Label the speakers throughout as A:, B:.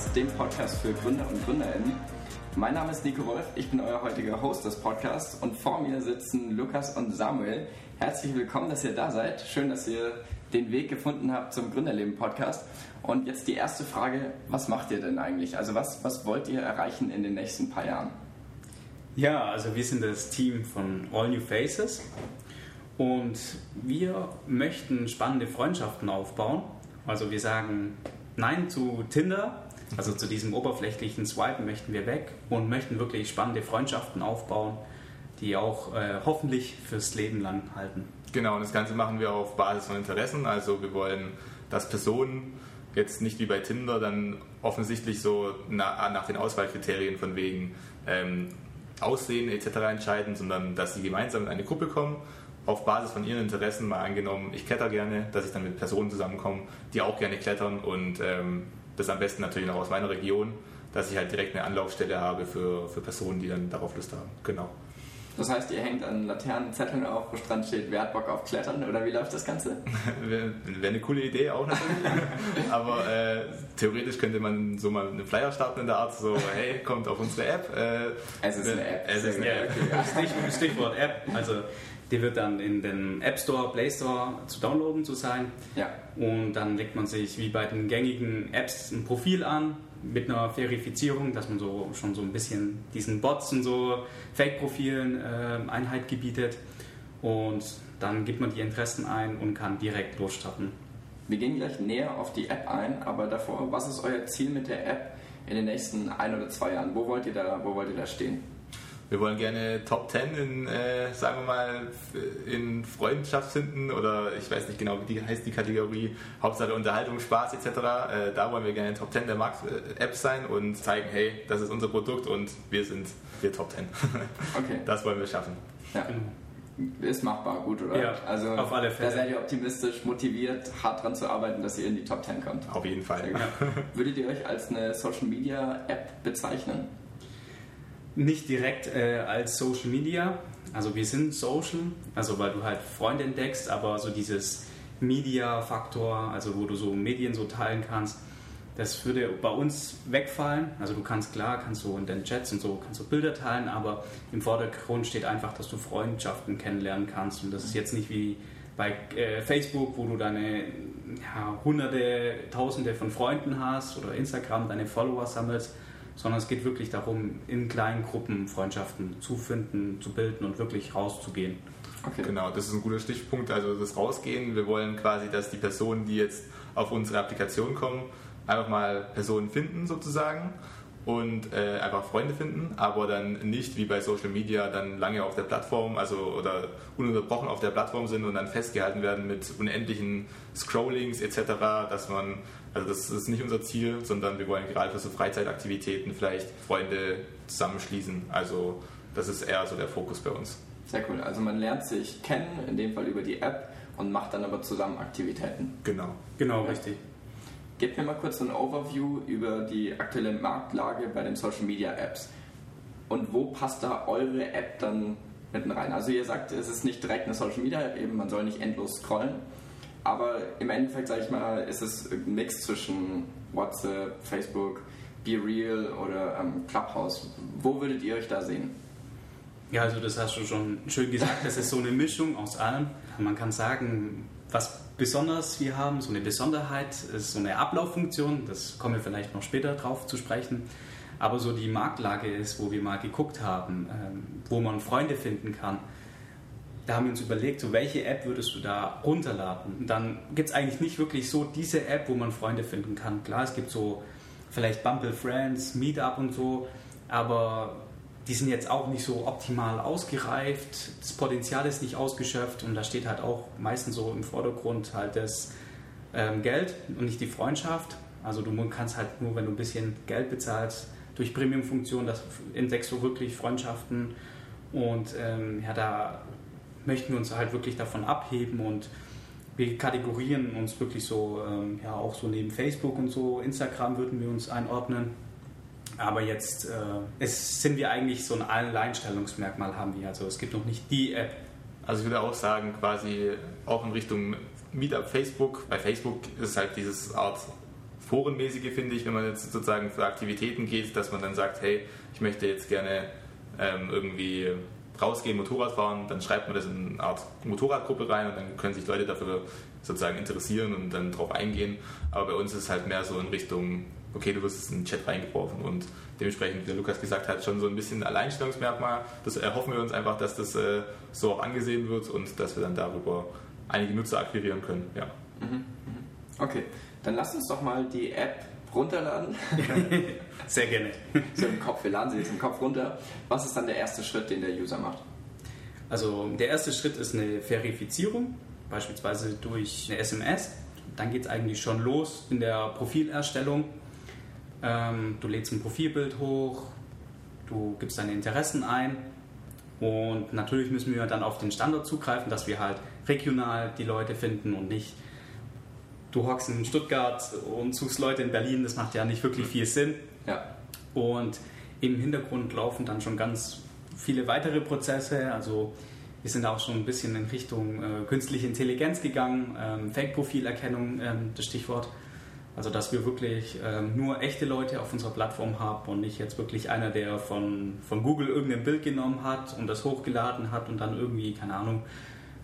A: Podcast, dem Podcast für Gründer und Gründerinnen. Mein Name ist Nico Wolf, ich bin euer heutiger Host des Podcasts und vor mir sitzen Lukas und Samuel. Herzlich willkommen, dass ihr da seid. Schön, dass ihr den Weg gefunden habt zum Gründerleben Podcast. Und jetzt die erste Frage, was macht ihr denn eigentlich? Also was, was wollt ihr erreichen in den nächsten paar Jahren?
B: Ja, also wir sind das Team von All New Faces und wir möchten spannende Freundschaften aufbauen. Also wir sagen Nein zu Tinder, also zu diesem oberflächlichen Swipen möchten wir weg und möchten wirklich spannende Freundschaften aufbauen, die auch äh, hoffentlich fürs Leben lang halten.
C: Genau, und das Ganze machen wir auf Basis von Interessen. Also wir wollen, dass Personen jetzt nicht wie bei Tinder dann offensichtlich so nach, nach den Auswahlkriterien von wegen ähm, Aussehen etc. entscheiden, sondern dass sie gemeinsam in eine Gruppe kommen auf Basis von ihren Interessen mal angenommen, ich kletter gerne, dass ich dann mit Personen zusammenkomme, die auch gerne klettern und ähm, das am besten natürlich noch aus meiner Region, dass ich halt direkt eine Anlaufstelle habe für, für Personen, die dann darauf Lust haben. Genau.
A: Das heißt, ihr hängt an Laternen Zetteln auf, wo dran steht, wer hat Bock auf Klettern oder wie läuft das Ganze?
C: Wäre eine coole Idee auch natürlich. Aber äh, theoretisch könnte man so mal einen Flyer starten in der Art, so, hey, kommt auf unsere App. Äh,
A: es ist eine App.
B: Es ist eine App. Okay, ja. Stichwort App. Also die wird dann in den App Store, Play Store zu downloaden zu sein.
A: Ja.
B: Und dann legt man sich wie bei den gängigen Apps ein Profil an mit einer Verifizierung, dass man so schon so ein bisschen diesen Bots und so Fake-Profilen äh, Einheit gebietet. Und dann gibt man die Interessen ein und kann direkt losstarten.
A: Wir gehen gleich näher auf die App ein, aber davor, was ist euer Ziel mit der App in den nächsten ein oder zwei Jahren? Wo wollt ihr da, wo wollt ihr da stehen?
C: Wir wollen gerne Top 10 in, äh, sagen wir mal, in Freundschaft finden oder ich weiß nicht genau, wie die heißt die Kategorie, Hauptsache Unterhaltung, Spaß etc. Äh, da wollen wir gerne Top 10 der Markt-Apps sein und zeigen, hey, das ist unser Produkt und wir sind wir Top 10.
A: okay.
C: Das wollen wir schaffen.
A: Ja. Ist machbar, gut, oder?
B: Ja,
A: also,
B: auf alle Fälle.
A: Da seid ihr optimistisch, motiviert, hart dran zu arbeiten, dass ihr in die Top 10 kommt.
C: Auf jeden Fall. Ja.
A: Würdet ihr euch als eine Social Media App bezeichnen?
B: Nicht direkt äh, als Social Media. Also wir sind Social, also weil du halt Freunde entdeckst, aber so dieses Media-Faktor, also wo du so Medien so teilen kannst, das würde bei uns wegfallen. Also du kannst klar, kannst du in den Chats und so, kannst du Bilder teilen, aber im Vordergrund steht einfach, dass du Freundschaften kennenlernen kannst. Und das ist jetzt nicht wie bei äh, Facebook, wo du deine ja, hunderte, tausende von Freunden hast oder Instagram deine Follower sammelst, sondern es geht wirklich darum, in kleinen Gruppen Freundschaften zu finden, zu bilden und wirklich rauszugehen.
C: Okay. Genau, das ist ein guter Stichpunkt. Also das Rausgehen. Wir wollen quasi, dass die Personen, die jetzt auf unsere Applikation kommen, einfach mal Personen finden sozusagen und äh, einfach Freunde finden, aber dann nicht wie bei Social Media dann lange auf der Plattform, also oder ununterbrochen auf der Plattform sind und dann festgehalten werden mit unendlichen Scrollings etc., dass man, also das ist nicht unser Ziel, sondern wir wollen gerade für so Freizeitaktivitäten vielleicht Freunde zusammenschließen. Also das ist eher so der Fokus bei uns.
A: Sehr cool. Also man lernt sich kennen, in dem Fall über die App und macht dann aber zusammen Aktivitäten.
C: Genau.
B: Genau, richtig.
A: Gebt mir mal kurz ein Overview über die aktuelle Marktlage bei den Social Media Apps. Und wo passt da eure App dann mitten rein? Also ihr sagt, es ist nicht direkt eine Social Media App, eben man soll nicht endlos scrollen. Aber im Endeffekt, sage ich mal, ist es ein Mix zwischen WhatsApp, Facebook, Be Real oder ähm, Clubhouse. Wo würdet ihr euch da sehen?
B: Ja, also das hast du schon schön gesagt. Das ist so eine Mischung aus allem. Man kann sagen, was besonders wir haben, so eine Besonderheit, ist so eine Ablauffunktion, das kommen wir vielleicht noch später drauf zu sprechen, aber so die Marktlage ist, wo wir mal geguckt haben, ähm, wo man Freunde finden kann. Da haben wir uns überlegt, so welche App würdest du da runterladen? Und dann gibt es eigentlich nicht wirklich so diese App, wo man Freunde finden kann. Klar, es gibt so vielleicht Bumble Friends, Meetup und so, aber die sind jetzt auch nicht so optimal ausgereift, das Potenzial ist nicht ausgeschöpft und da steht halt auch meistens so im Vordergrund halt das ähm, Geld und nicht die Freundschaft. Also du kannst halt nur, wenn du ein bisschen Geld bezahlst, durch Premium-Funktionen, das entdeckst du wirklich Freundschaften und ähm, ja, da möchten wir uns halt wirklich davon abheben und wir kategorieren uns wirklich so, ähm, ja auch so neben Facebook und so, Instagram würden wir uns einordnen aber jetzt äh, es sind wir eigentlich so ein Alleinstellungsmerkmal haben wir. Also es gibt noch nicht die App.
C: Also ich würde auch sagen, quasi auch in Richtung Meetup Facebook. Bei Facebook ist halt dieses Art Forenmäßige, finde ich, wenn man jetzt sozusagen für Aktivitäten geht, dass man dann sagt, hey, ich möchte jetzt gerne ähm, irgendwie rausgehen, Motorrad fahren, dann schreibt man das in eine Art Motorradgruppe rein und dann können sich Leute dafür sozusagen interessieren und dann drauf eingehen. Aber bei uns ist es halt mehr so in Richtung, okay, du wirst in den Chat reingeworfen und dementsprechend, wie der Lukas gesagt hat, schon so ein bisschen Alleinstellungsmerkmal. Das erhoffen wir uns einfach, dass das äh, so auch angesehen wird und dass wir dann darüber einige Nutzer akquirieren können. Ja.
A: Mhm, mhm. Okay, dann lasst uns doch mal die App runterladen.
B: Sehr gerne.
A: So im Kopf, wir laden sie jetzt im Kopf runter. Was ist dann der erste Schritt, den der User macht?
B: Also der erste Schritt ist eine Verifizierung, beispielsweise durch eine SMS. Dann geht es eigentlich schon los in der Profilerstellung. Ähm, du lädst ein Profilbild hoch, du gibst deine Interessen ein und natürlich müssen wir dann auf den Standard zugreifen, dass wir halt regional die Leute finden und nicht du hockst in Stuttgart und suchst Leute in Berlin, das macht ja nicht wirklich viel Sinn.
A: Ja.
B: Und im Hintergrund laufen dann schon ganz viele weitere Prozesse. Also wir sind auch schon ein bisschen in Richtung äh, künstliche Intelligenz gegangen, ähm, Fake-Profilerkennung, ähm, das Stichwort. Also dass wir wirklich ähm, nur echte Leute auf unserer Plattform haben und nicht jetzt wirklich einer, der von, von Google irgendein Bild genommen hat und das hochgeladen hat und dann irgendwie, keine Ahnung,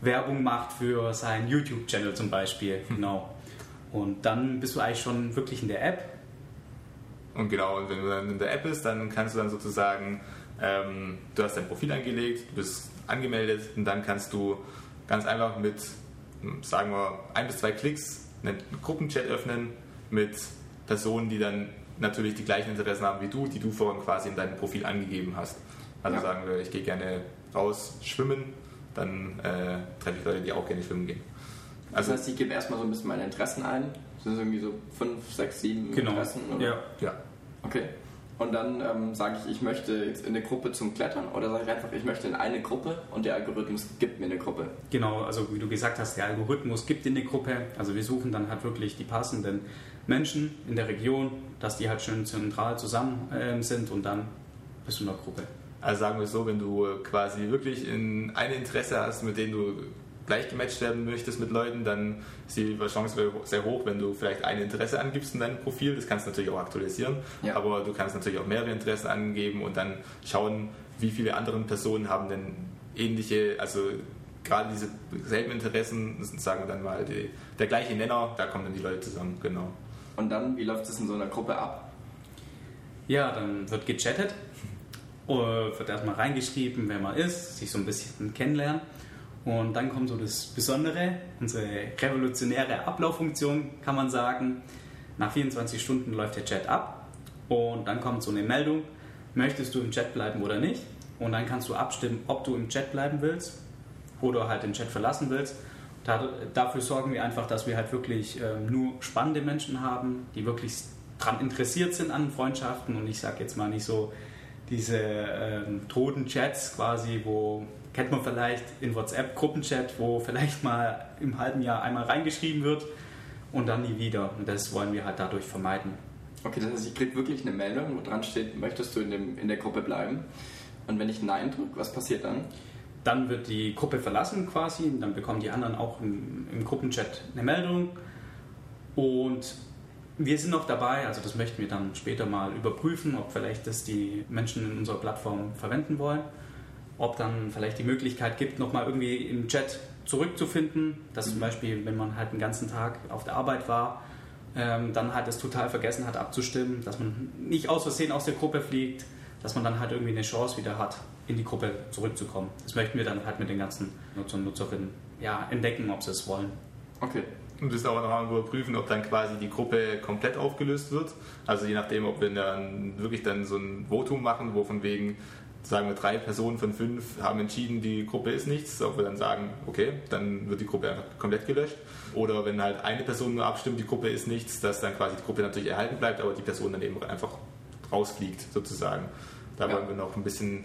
B: Werbung macht für seinen YouTube-Channel zum Beispiel. Hm. Genau. Und dann bist du eigentlich schon wirklich in der App.
C: Und genau, und wenn du dann in der App bist, dann kannst du dann sozusagen, ähm, du hast dein Profil angelegt, du bist angemeldet und dann kannst du ganz einfach mit, sagen wir, ein bis zwei Klicks einen Gruppenchat öffnen mit Personen, die dann natürlich die gleichen Interessen haben wie du, die du vorhin quasi in deinem Profil angegeben hast. Also ja. sagen wir, ich gehe gerne raus schwimmen, dann äh, treffe ich Leute, die auch gerne schwimmen gehen.
A: Also das heißt, ich gebe erstmal so ein bisschen meine Interessen ein. Das sind irgendwie so fünf, sechs, sieben
B: genau.
A: Interessen?
B: Oder? Ja. ja.
A: Okay. Und dann ähm, sage ich, ich möchte jetzt in eine Gruppe zum Klettern oder sage ich einfach, ich möchte in eine Gruppe und der Algorithmus gibt mir eine Gruppe.
B: Genau, also wie du gesagt hast, der Algorithmus gibt dir eine Gruppe. Also wir suchen dann halt wirklich die passenden Menschen in der Region, dass die halt schön zentral zusammen äh, sind und dann bist du in der Gruppe.
C: Also sagen wir es so, wenn du quasi wirklich in ein Interesse hast, mit dem du gleich gematcht werden möchtest mit Leuten, dann ist die Chance sehr hoch, wenn du vielleicht ein Interesse angibst in deinem Profil. Das kannst du natürlich auch aktualisieren, ja. aber du kannst natürlich auch mehrere Interessen angeben und dann schauen, wie viele andere Personen haben denn ähnliche, also gerade diese selben Interessen, sagen wir dann mal die, der gleiche Nenner, da kommen dann die Leute zusammen, genau.
A: Und dann, wie läuft es in so einer Gruppe ab?
B: Ja, dann wird gechattet, wird erstmal reingeschrieben, wer man ist, sich so ein bisschen kennenlernen. Und dann kommt so das Besondere, unsere revolutionäre Ablauffunktion, kann man sagen. Nach 24 Stunden läuft der Chat ab und dann kommt so eine Meldung, möchtest du im Chat bleiben oder nicht? Und dann kannst du abstimmen, ob du im Chat bleiben willst oder halt den Chat verlassen willst. dafür sorgen wir einfach, dass wir halt wirklich ähm, nur spannende Menschen haben, die wirklich daran interessiert sind an Freundschaften und ich sage jetzt mal nicht so diese ähm, toten Chats quasi, wo kennt man vielleicht in WhatsApp Gruppenchat, wo vielleicht mal im halben Jahr einmal reingeschrieben wird und dann nie wieder. Und das wollen wir halt dadurch vermeiden.
A: Okay, das heißt, ich kriege wirklich eine Meldung, wo dran steht, möchtest du in, dem, in der Gruppe bleiben? Und wenn ich Nein drücke, was passiert dann?
B: Dann wird die Gruppe verlassen quasi, dann bekommen die anderen auch im, im Gruppenchat eine Meldung. Und wir sind noch dabei, also das möchten wir dann später mal überprüfen, ob vielleicht das die Menschen in unserer Plattform verwenden wollen ob dann vielleicht die Möglichkeit gibt, nochmal irgendwie im Chat zurückzufinden, dass mhm. zum Beispiel, wenn man halt den ganzen Tag auf der Arbeit war, ähm, dann halt es total vergessen hat abzustimmen, dass man nicht aus Versehen aus der Gruppe fliegt, dass man dann halt irgendwie eine Chance wieder hat, in die Gruppe zurückzukommen. Das möchten wir dann halt mit den ganzen Nutzern und Nutzerinnen ja, entdecken, ob sie es wollen.
C: Okay. Und das auch noch überprüfen, ob dann quasi die Gruppe komplett aufgelöst wird. Also je nachdem, ob wir dann wirklich dann so ein Votum machen, wo von wegen sagen wir drei Personen von fünf haben entschieden, die Gruppe ist nichts, ob wir dann sagen, okay, dann wird die Gruppe einfach komplett gelöscht. Oder wenn halt eine Person nur abstimmt, die Gruppe ist nichts, dass dann quasi die Gruppe natürlich erhalten bleibt, aber die Person dann eben einfach rausfliegt sozusagen. Da ja. wollen wir noch ein bisschen,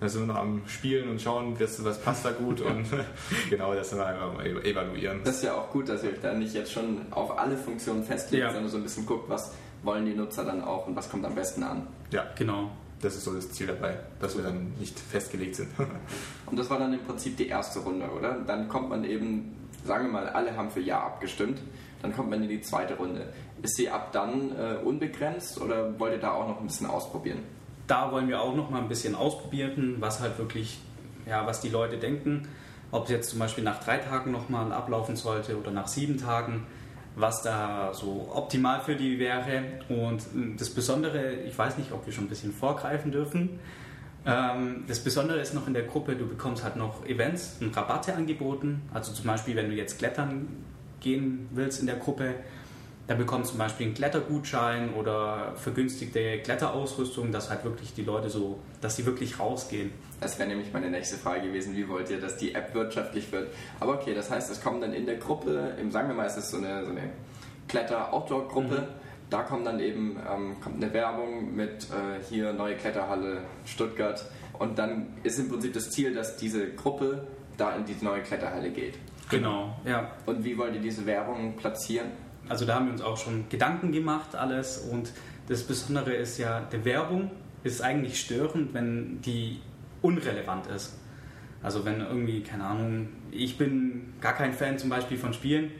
C: da sind wir noch am Spielen und schauen, was, passt da gut und genau das dann einfach mal evaluieren.
A: Das ist ja auch gut, dass ihr euch da nicht jetzt schon auf alle Funktionen festlegt, ja. sondern so ein bisschen guckt, was wollen die Nutzer dann auch und was kommt am besten an.
C: Ja, genau das ist so das Ziel dabei, dass wir dann nicht festgelegt sind.
A: Und das war dann im Prinzip die erste Runde, oder? Dann kommt man eben, sagen wir mal, alle haben für Ja abgestimmt. dann kommt man in die zweite Runde. Ist sie ab dann äh, unbegrenzt oder wollt ihr da auch noch ein bisschen ausprobieren?
B: Da wollen wir auch noch mal ein bisschen ausprobieren, was halt wirklich, ja, was die Leute denken. Ob es jetzt zum Beispiel nach drei Tagen nochmal ablaufen sollte oder nach sieben Tagen, was da so optimal für die wäre. Und das Besondere, ich weiß nicht, ob wir schon ein bisschen vorgreifen dürfen. Ähm, das Besondere ist noch in der Gruppe, du bekommst halt noch Events und Rabatte angeboten. Also zum Beispiel, wenn du jetzt klettern gehen willst in der Gruppe, da bekommst du zum Beispiel einen Klettergutschein oder vergünstigte Kletterausrüstung, dass halt wirklich die Leute so, dass sie wirklich rausgehen.
A: Das wäre nämlich meine nächste Frage gewesen, wie wollt ihr, dass die App wirtschaftlich wird? Aber okay, das heißt, es kommen dann in der Gruppe, im, sagen wir mal, es ist so eine, so eine Kletter-Outdoor-Gruppe, mhm. da kommt dann eben ähm, kommt eine Werbung mit äh, hier neue Kletterhalle Stuttgart und dann ist im Prinzip das Ziel, dass diese Gruppe da in diese neue Kletterhalle geht.
B: Genau, ja.
A: Und wie wollt ihr diese Werbung platzieren?
B: Also da haben wir uns auch schon Gedanken gemacht, alles. Und das Besondere ist ja, die Werbung ist eigentlich störend, wenn die unrelevant ist. Also wenn irgendwie, keine Ahnung, ich bin gar kein Fan zum Beispiel von Spielen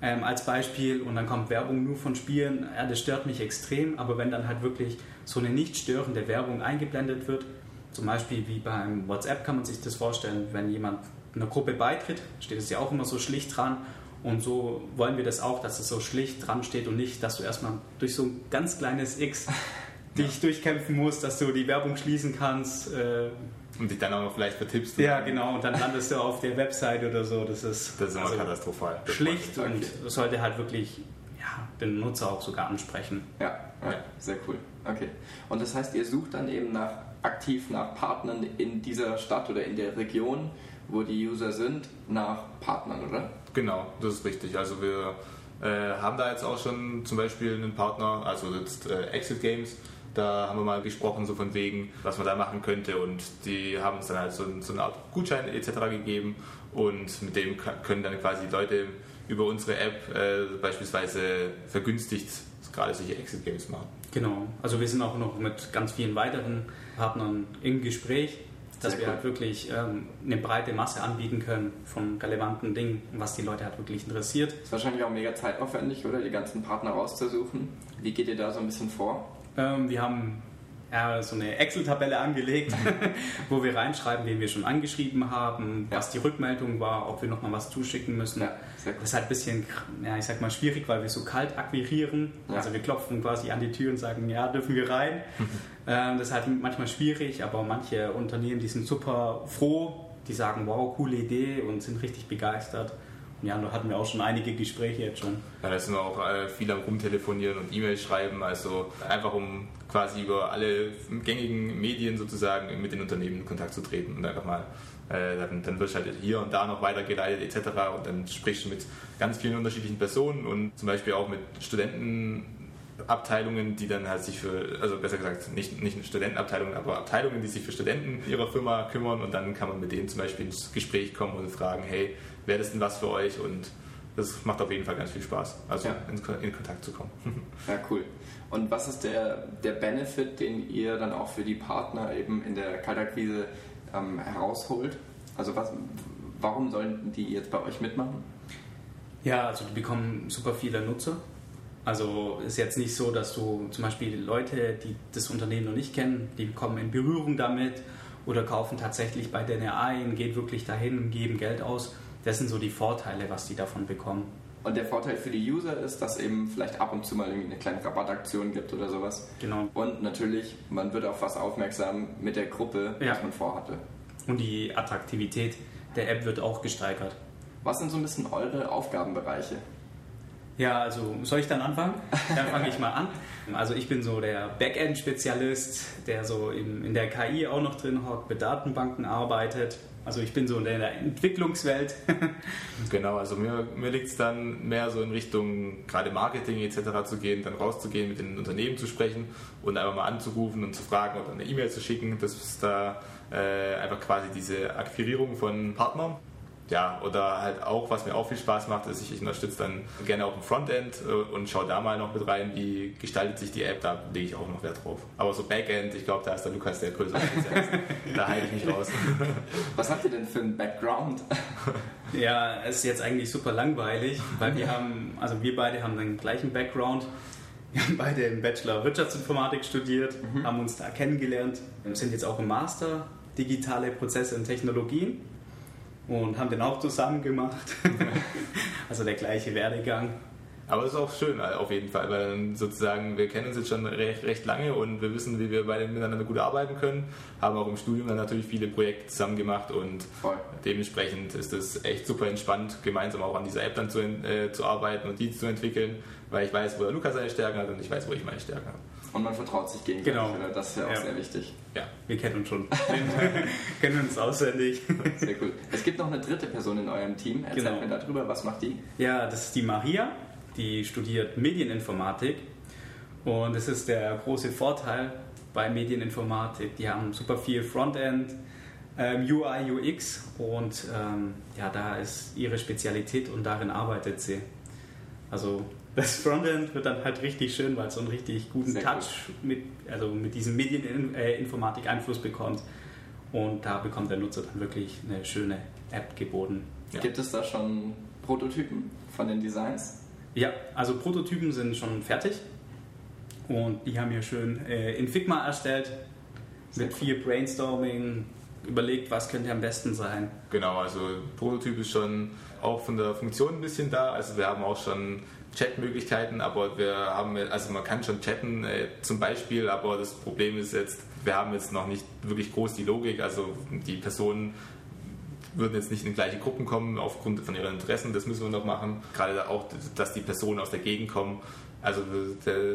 B: ähm, als Beispiel und dann kommt Werbung nur von Spielen, ja, das stört mich extrem, aber wenn dann halt wirklich so eine nicht störende Werbung eingeblendet wird, zum Beispiel wie beim WhatsApp kann man sich das vorstellen, wenn jemand einer Gruppe beitritt, steht es ja auch immer so schlicht dran und so wollen wir das auch, dass es so schlicht dran steht und nicht, dass du erstmal durch so ein ganz kleines X dich durchkämpfen musst, dass du die Werbung schließen kannst. Äh,
C: und dich dann auch noch vielleicht vertippst.
B: Ja, genau. Und dann landest du auf der Website oder so. Das ist,
C: das ist also katastrophal.
B: Schlicht und sollte halt wirklich ja, den Nutzer auch sogar ansprechen.
A: Ja, ja, sehr cool. Okay. Und das heißt, ihr sucht dann eben nach aktiv nach Partnern in dieser Stadt oder in der Region, wo die User sind, nach Partnern, oder?
C: Genau, das ist richtig. Also wir äh, haben da jetzt auch schon zum Beispiel einen Partner, also jetzt äh, Exit Games. Da haben wir mal gesprochen, so von wegen, was man da machen könnte. Und die haben uns dann halt so, so eine Art Gutschein etc. gegeben. Und mit dem können dann quasi Leute über unsere App äh, beispielsweise vergünstigt gerade solche Exit Games machen.
B: Genau, also wir sind auch noch mit ganz vielen weiteren Partnern im Gespräch dass Sehr wir halt wirklich ähm, eine breite Masse anbieten können von relevanten Dingen, was die Leute halt wirklich interessiert.
A: Ist wahrscheinlich auch mega zeitaufwendig, oder? Die ganzen Partner rauszusuchen. Wie geht ihr da so ein bisschen vor?
B: Ähm, wir haben ja, so eine Excel-Tabelle angelegt, wo wir reinschreiben, wen wir schon angeschrieben haben, ja. was die Rückmeldung war, ob wir nochmal was zuschicken müssen. Ja, das ist halt ein bisschen, ja, ich sag mal, schwierig, weil wir so kalt akquirieren. Also wir klopfen quasi an die Tür und sagen, ja, dürfen wir rein. ähm, das ist halt manchmal schwierig, aber manche Unternehmen, die sind super froh, die sagen, wow, coole Idee und sind richtig begeistert. Ja, da hatten wir auch schon einige Gespräche jetzt schon.
C: Ja, da sind wir auch äh, viel am Rumtelefonieren und E-Mails schreiben, also einfach um quasi über alle gängigen Medien sozusagen mit den Unternehmen in Kontakt zu treten und einfach mal, äh, dann, dann wirst halt hier und da noch weitergeleitet etc. und dann sprichst du mit ganz vielen unterschiedlichen Personen und zum Beispiel auch mit Studenten Abteilungen, die dann halt sich für, also besser gesagt, nicht, nicht Studentenabteilungen, aber Abteilungen, die sich für Studenten ihrer Firma kümmern und dann kann man mit denen zum Beispiel ins Gespräch kommen und fragen, hey, wäre das denn was für euch? Und das macht auf jeden Fall ganz viel Spaß, also ja. in, in, Kontakt zu kommen.
A: Ja, cool. Und was ist der, der Benefit, den ihr dann auch für die Partner eben in der Kaltakquise ähm, herausholt? Also was, warum sollen die jetzt bei euch mitmachen?
B: Ja, also die bekommen super viele Nutzer. Also ist jetzt nicht so, dass du zum Beispiel Leute, die das Unternehmen noch nicht kennen, die kommen in Berührung damit oder kaufen tatsächlich bei denen ein, gehen wirklich dahin und geben Geld aus das sind so die Vorteile, was die davon bekommen.
A: Und der Vorteil für die User ist, dass eben vielleicht ab und zu mal eine kleine Rabattaktion gibt oder sowas.
B: Genau.
A: Und natürlich, man wird auf was aufmerksam mit der Gruppe, ja. was man vorhatte.
B: Und die Attraktivität der App wird auch gesteigert.
A: Was sind so ein bisschen eure Aufgabenbereiche?
B: Ja, also soll ich dann anfangen? Dann fange ich mal an. Also ich bin so der Backend-Spezialist, der so in, in der KI auch noch drin hockt, mit Datenbanken arbeitet. Also ich bin so in der Entwicklungswelt.
C: genau, also mir, mir liegt es dann mehr so in Richtung gerade Marketing etc. zu gehen, dann rauszugehen, mit den Unternehmen zu sprechen und einfach mal anzurufen und zu fragen oder eine E-Mail zu schicken. Das ist da äh, einfach quasi diese Akquirierung von Partnern. Ja, oder halt auch, was mir auch viel Spaß macht, ist, ich, ich unterstütze dann gerne auch im Frontend äh, und schaue da mal noch mit rein, wie gestaltet sich die App, da lege ich auch noch Wert drauf. Aber so Backend, ich glaube, da ist der Lukas der größere Spezialist. da halte ich mich raus.
A: Was habt ihr denn für einen Background?
B: Ja, es ist jetzt eigentlich super langweilig, weil wir haben, also wir beide haben den gleichen Background. Wir haben beide im Bachelor Wirtschaftsinformatik studiert, mhm. haben uns da kennengelernt, sind jetzt auch im Master Digitale Prozesse und Technologien und haben den auch zusammen gemacht. also der gleiche Werdegang.
C: Aber es ist auch schön auf jeden Fall, weil sozusagen wir kennen uns jetzt schon recht, recht, lange und wir wissen, wie wir beide miteinander gut arbeiten können. Haben auch im Studium dann natürlich viele Projekte zusammen gemacht und Voll. dementsprechend ist es echt super entspannt, gemeinsam auch an dieser App dann zu, äh, zu arbeiten und die zu entwickeln, weil ich weiß, wo der Lukas seine Stärken hat und ich weiß, wo ich meine Stärken habe.
A: Und man vertraut sich gegenseitig. Genau. Das ist ja auch ja. sehr wichtig.
B: Ja, wir kennen uns schon. kennen uns auswendig.
A: Sehr cool. Es gibt noch eine dritte Person in eurem Team. Erzählt genau. mir darüber, was macht die?
B: Ja, das ist die Maria. Die studiert Medieninformatik. Und das ist der große Vorteil bei Medieninformatik. Die haben super viel Frontend, ähm, UI, UX und ähm, ja, da ist ihre Spezialität und darin arbeitet sie. Also das Frontend wird dann halt richtig schön, weil es so einen richtig guten Sehr Touch gut. mit, also mit diesem Medieninformatik-Einfluss bekommt. Und da bekommt der Nutzer dann wirklich eine schöne App geboten.
A: Ja. Gibt es da schon Prototypen von den Designs?
B: Ja, also Prototypen sind schon fertig. Und die haben wir schön äh, in Figma erstellt. Sehr mit cool. viel Brainstorming, überlegt, was könnte am besten sein.
C: Genau, also Prototyp ist schon auch von der Funktion ein bisschen da. Also wir haben auch schon Chatmöglichkeiten, aber wir haben, also man kann schon chatten äh, zum Beispiel, aber das Problem ist jetzt, wir haben jetzt noch nicht wirklich groß die Logik, also die Personen würden jetzt nicht in gleiche Gruppen kommen aufgrund von ihren Interessen, das müssen wir noch machen. Gerade auch, dass die Personen aus der Gegend kommen, also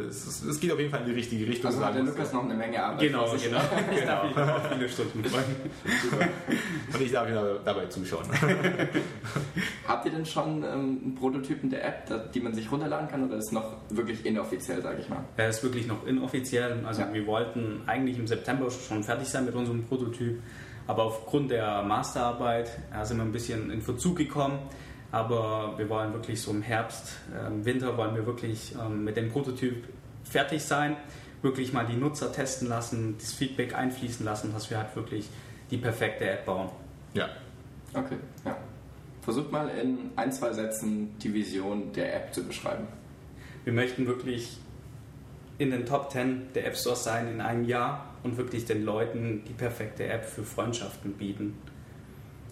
C: es geht auf jeden Fall in die richtige Richtung.
A: Also hat der Lukas noch eine Menge Arbeit.
B: Genau, genau. Genau. viele Stunden.
C: Und ich darf Ihnen dabei zuschauen.
A: Habt ihr denn schon ähm, einen Prototypen der App, die man sich runterladen kann oder ist es noch wirklich inoffiziell, sage ich mal?
B: Er ist wirklich noch inoffiziell. Also ja. wir wollten eigentlich im September schon fertig sein mit unserem Prototyp, aber aufgrund der Masterarbeit sind wir ein bisschen in Verzug gekommen. Aber wir wollen wirklich so im Herbst, im Winter wollen wir wirklich ähm, mit dem Prototyp fertig sein, wirklich mal die Nutzer testen lassen, das Feedback einfließen lassen, dass wir halt wirklich die perfekte App bauen.
C: Ja.
A: Okay, ja. Versucht mal in ein, zwei Sätzen die Vision der App zu beschreiben.
B: Wir möchten wirklich in den Top 10 der App Stores sein in einem Jahr und wirklich den Leuten die perfekte App für Freundschaften bieten.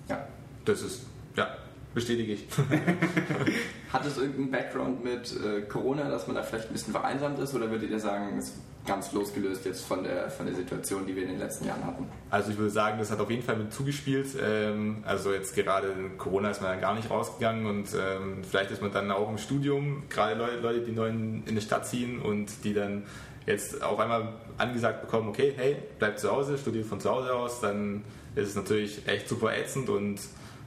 C: Ja, das ist, ja, Bestätige ich.
A: Hat es irgendeinen Background mit äh, Corona, dass man da vielleicht ein bisschen vereinsamt ist oder würdet ihr sagen, es ist ganz losgelöst jetzt von der, von der Situation, die wir in den letzten Jahren hatten?
C: Also ich würde sagen, das hat auf jeden Fall mit zugespielt. Ähm, also jetzt gerade Corona ist man dann gar nicht rausgegangen und ähm, vielleicht ist man dann auch im Studium, gerade Leute, die neu in, die Stadt ziehen und die dann jetzt auf einmal angesagt bekommen, okay, hey, bleib zu Hause, studiert von zu Hause aus, dann ist es natürlich echt super ätzend und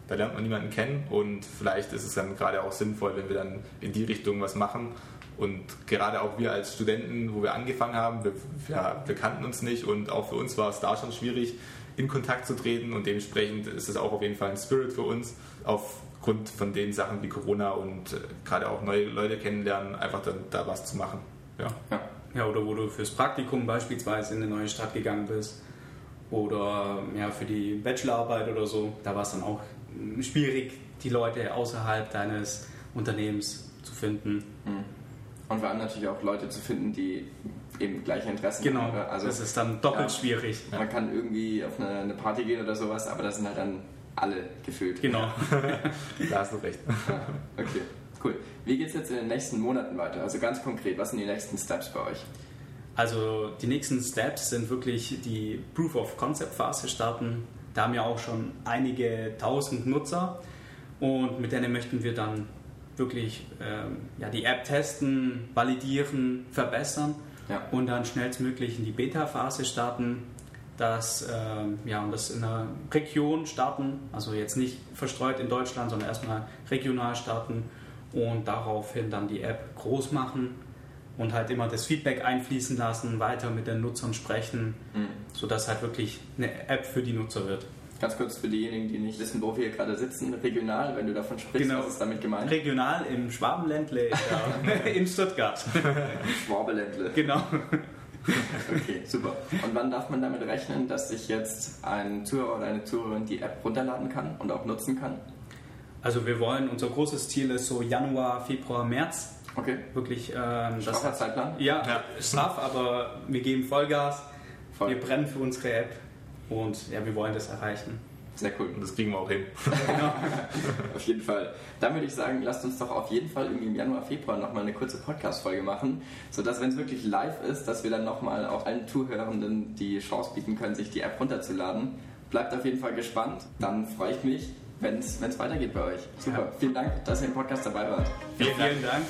C: da lernt man niemanden kennen und vielleicht ist es dann gerade auch sinnvoll, wenn wir dann in die Richtung was machen. Und gerade auch wir als Studenten, wo wir angefangen haben, wir, ja, wir kannten uns nicht und auch für uns war es da schon schwierig, in Kontakt zu treten und dementsprechend ist es auch auf jeden Fall ein Spirit für uns, aufgrund von den Sachen wie Corona und äh, gerade auch neue Leute kennenlernen, einfach dann da was zu machen. Ja.
B: ja. Ja, oder wo du fürs Praktikum beispielsweise in eine neue Stadt gegangen bist oder ja, für die Bachelorarbeit oder so, da war es dann auch schwierig, die Leute außerhalb deines Unternehmens zu finden. Mhm.
A: Und vor allem natürlich auch Leute zu finden, die eben gleiche Interessen
B: genau, haben. Genau, also, das ist dann doppelt ja, schwierig.
A: Man kann irgendwie auf eine, eine, Party gehen oder sowas, aber das sind halt dann alle gefühlt.
B: Genau.
C: da hast du recht. Ja,
A: okay, cool. Wie geht es jetzt in den nächsten Monaten weiter? Also ganz konkret, was sind die nächsten Steps bei euch?
B: Also die nächsten Steps sind wirklich die Proof of Concept Phase starten da haben wir auch schon einige tausend Nutzer und mit denen möchten wir dann wirklich ähm, ja, die App testen, validieren, verbessern ja. und dann schnellstmöglich in die Beta-Phase starten. Das, ähm, ja, und das in einer Region starten, also jetzt nicht verstreut in Deutschland, sondern erstmal regional starten und daraufhin dann die App groß machen und halt immer das Feedback einfließen lassen, weiter mit den Nutzern sprechen, mhm. sodass halt wirklich eine App für die Nutzer wird.
A: Ganz kurz für diejenigen, die nicht wissen, wo wir gerade sitzen, regional, wenn du davon sprichst,
B: Genau.
A: was ist damit gemeint?
B: Regional im Schwabenländle ja, in Stuttgart.
A: Schwabeländle.
B: genau.
A: Okay, super. Und wann darf man damit rechnen, dass sich jetzt ein Zuhörer oder eine Zuhörerin die App runterladen kann und auch nutzen kann?
B: Also wir wollen, unser großes Ziel ist so Januar, Februar, März.
A: Okay.
B: Wirklich, ähm, das
A: Straffer Zeitplan?
B: Ja,
C: Ja.
B: straff, aber wir geben Vollgas.
A: Voll.
B: Wir brennen für unsere App und ja, wir wollen das erreichen.
A: Sehr cool.
C: Und das kriegen wir auch hin.
A: Auf jeden Fall. Dann würde ich sagen, lasst uns doch auf jeden Fall irgendwie im Januar, Februar nochmal eine kurze Podcast-Folge machen, sodass, wenn es wirklich live ist, dass wir dann nochmal auch allen Zuhörenden die Chance bieten können, sich die App runterzuladen. Bleibt auf jeden Fall gespannt. Dann freue ich mich, wenn es weitergeht bei euch. Super.
B: Ja.
A: Vielen Dank, dass ihr im Podcast dabei wart.
B: Vielen, vielen Dank.